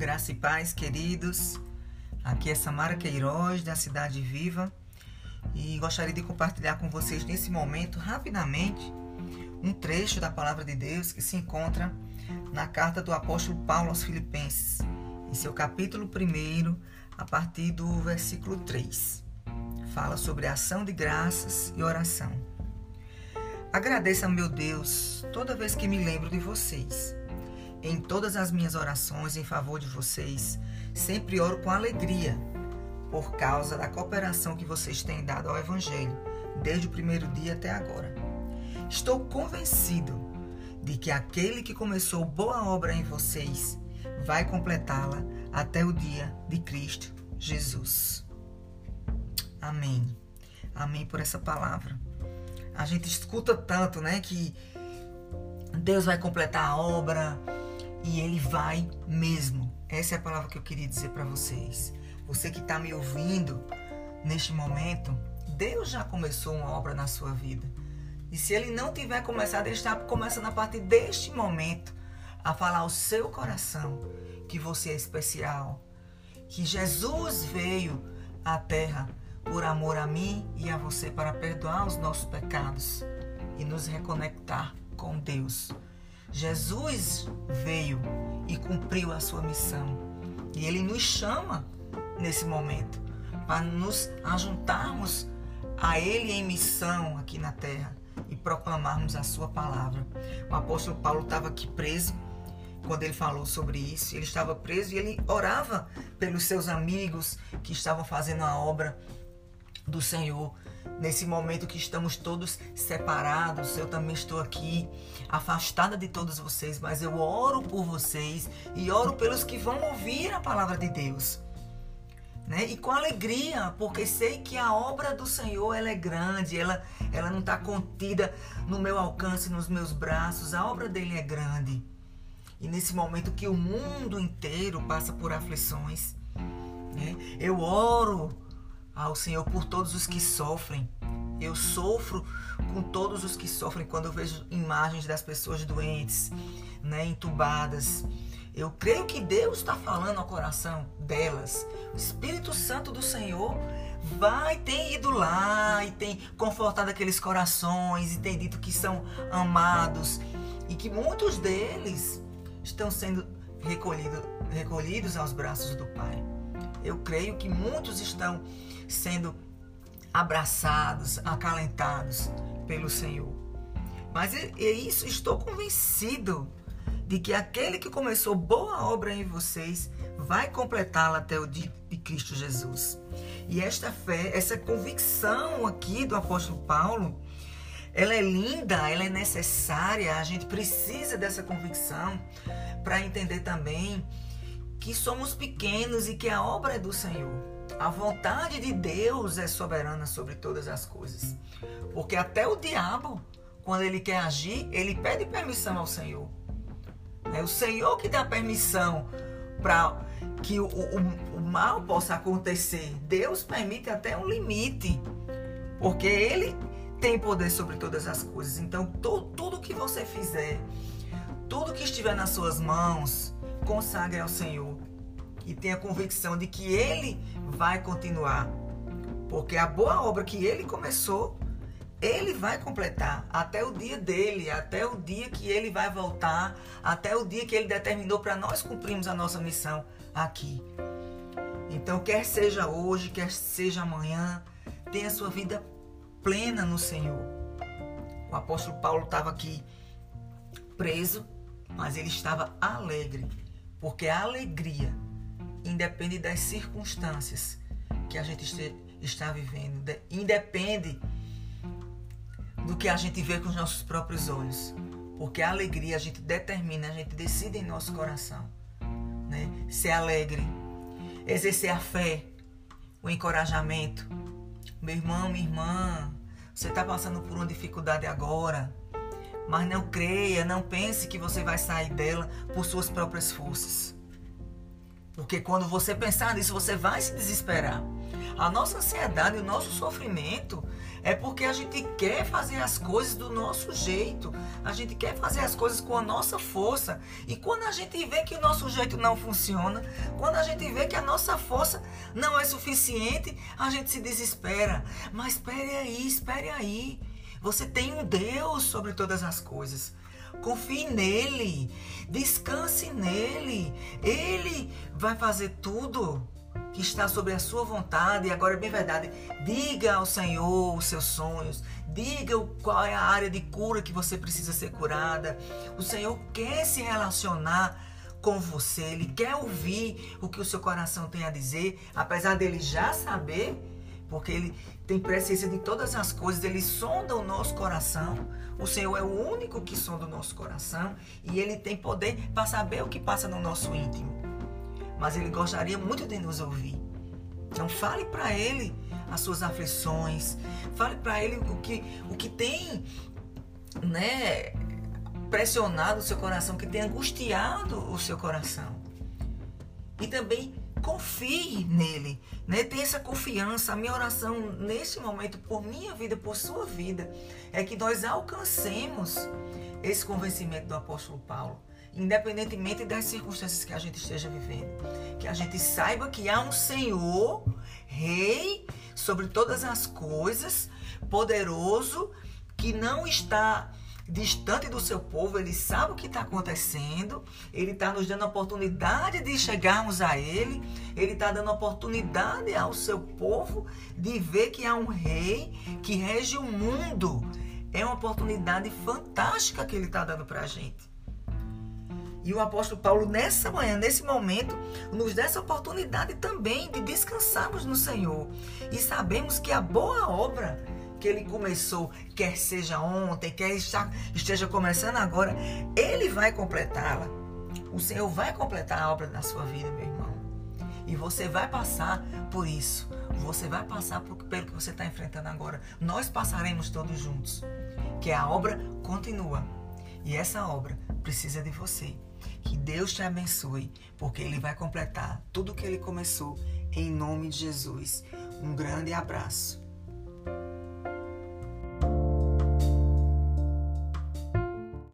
Graça e paz, queridos. Aqui é Samara Queiroz, da Cidade Viva, e gostaria de compartilhar com vocês nesse momento, rapidamente, um trecho da Palavra de Deus que se encontra na carta do apóstolo Paulo aos Filipenses, em seu capítulo 1, a partir do versículo 3. Fala sobre ação de graças e oração. Agradeça meu Deus toda vez que me lembro de vocês em todas as minhas orações em favor de vocês, sempre oro com alegria por causa da cooperação que vocês têm dado ao Evangelho, desde o primeiro dia até agora. Estou convencido de que aquele que começou boa obra em vocês vai completá-la até o dia de Cristo Jesus. Amém. Amém por essa palavra. A gente escuta tanto, né, que Deus vai completar a obra, e ele vai mesmo. Essa é a palavra que eu queria dizer para vocês. Você que está me ouvindo neste momento, Deus já começou uma obra na sua vida. E se ele não tiver começado, ele está começando a partir deste momento a falar ao seu coração que você é especial, que Jesus veio à terra por amor a mim e a você para perdoar os nossos pecados e nos reconectar com Deus. Jesus veio e cumpriu a sua missão. E ele nos chama nesse momento para nos ajuntarmos a ele em missão aqui na terra e proclamarmos a sua palavra. O apóstolo Paulo estava aqui preso quando ele falou sobre isso. Ele estava preso e ele orava pelos seus amigos que estavam fazendo a obra do Senhor nesse momento que estamos todos separados, eu também estou aqui, afastada de todos vocês, mas eu oro por vocês e oro pelos que vão ouvir a palavra de Deus. Né? E com alegria, porque sei que a obra do Senhor ela é grande, ela, ela não está contida no meu alcance, nos meus braços, a obra dele é grande. E nesse momento que o mundo inteiro passa por aflições, né? eu oro ao Senhor por todos os que sofrem. Eu sofro com todos os que sofrem quando eu vejo imagens das pessoas doentes, né, entubadas. Eu creio que Deus está falando ao coração delas. O Espírito Santo do Senhor vai, tem ido lá e tem confortado aqueles corações e tem dito que são amados e que muitos deles estão sendo recolhido, recolhidos aos braços do Pai. Eu creio que muitos estão sendo abraçados, acalentados pelo Senhor. Mas é, isso, estou convencido de que aquele que começou boa obra em vocês vai completá-la até o dia de Cristo Jesus. E esta fé, essa convicção aqui do apóstolo Paulo, ela é linda, ela é necessária, a gente precisa dessa convicção para entender também que somos pequenos e que a obra é do Senhor. A vontade de Deus é soberana sobre todas as coisas. Porque até o diabo, quando ele quer agir, ele pede permissão ao Senhor. É o Senhor que dá permissão para que o, o, o, mal possa acontecer. Deus permite até um limite. Porque Ele tem poder sobre todas as coisas. Então, to, tudo que você fizer, tudo que estiver nas suas mãos, consagre ao Senhor e tenha convicção de que Ele vai continuar. Porque a boa obra que Ele começou, Ele vai completar até o dia dele, até o dia que Ele vai voltar, até o dia que Ele determinou para nós cumprirmos a nossa missão aqui. Então, quer seja hoje, quer seja amanhã, tenha sua vida plena no Senhor. O apóstolo Paulo estava aqui preso, mas ele estava alegre, porque a alegria independe das circunstâncias que a gente está vivendo, independe do que a gente vê com os nossos próprios olhos. Porque a alegria a gente determina, a gente decide em nosso coração. Né? Ser alegre, exercer a fé, o encorajamento. Meu irmão, minha irmã, você está passando por uma dificuldade agora, mas não creia, não pense que você vai sair dela por suas próprias forças. Porque quando você pensar nisso, você vai se desesperar. A nossa ansiedade, o nosso sofrimento é porque a gente quer fazer as coisas do nosso jeito. A gente quer fazer as coisas com a nossa força. E quando a gente vê que o nosso jeito não funciona, quando a gente vê que a nossa força não é suficiente, a gente se desespera. Mas espere aí, espere aí. Você tem um Deus sobre todas as coisas. Confie nele, descanse nele. Ele vai fazer tudo que está sobre a sua vontade. E agora é bem verdade. Diga ao Senhor os seus sonhos. Diga qual é a área de cura que você precisa ser curada. O Senhor quer se relacionar com você. Ele quer ouvir o que o seu coração tem a dizer, apesar dele já saber, porque ele tem presciência de todas as coisas, ele sonda o nosso coração. O Senhor é o único que sonda o nosso coração e ele tem poder para saber o que passa no nosso íntimo mas ele gostaria muito de nos ouvir. Então fale para ele as suas aflições, fale para ele o que, o que tem, né, pressionado o seu coração, o que tem angustiado o seu coração. E também confie nele, né? Tenha essa confiança. A minha oração neste momento, por minha vida, por sua vida, é que nós alcancemos esse convencimento do apóstolo Paulo independentemente das circunstâncias que a gente esteja vivendo. Que a gente saiba que há um Senhor, Rei sobre todas as coisas, poderoso, que não está distante do seu povo, ele sabe o que está acontecendo, ele está nos dando a oportunidade de chegarmos a ele, ele está dando oportunidade ao seu povo de ver que há um rei que rege o mundo. É uma oportunidade fantástica que ele está dando para a gente. E o apóstolo Paulo, nessa manhã, nesse momento, nos dá essa oportunidade também de descansarmos no Senhor. E sabemos que a boa obra que ele começou, quer seja ontem, quer esteja começando agora, ele vai completá-la. O Senhor vai completar a obra na sua vida, meu irmão. E você vai passar por isso. Você vai passar por, pelo que você está enfrentando agora. Nós passaremos todos juntos. Que a obra continua. E essa obra precisa de você. Que Deus te abençoe, porque Ele vai completar tudo o que Ele começou. Em nome de Jesus. Um grande abraço.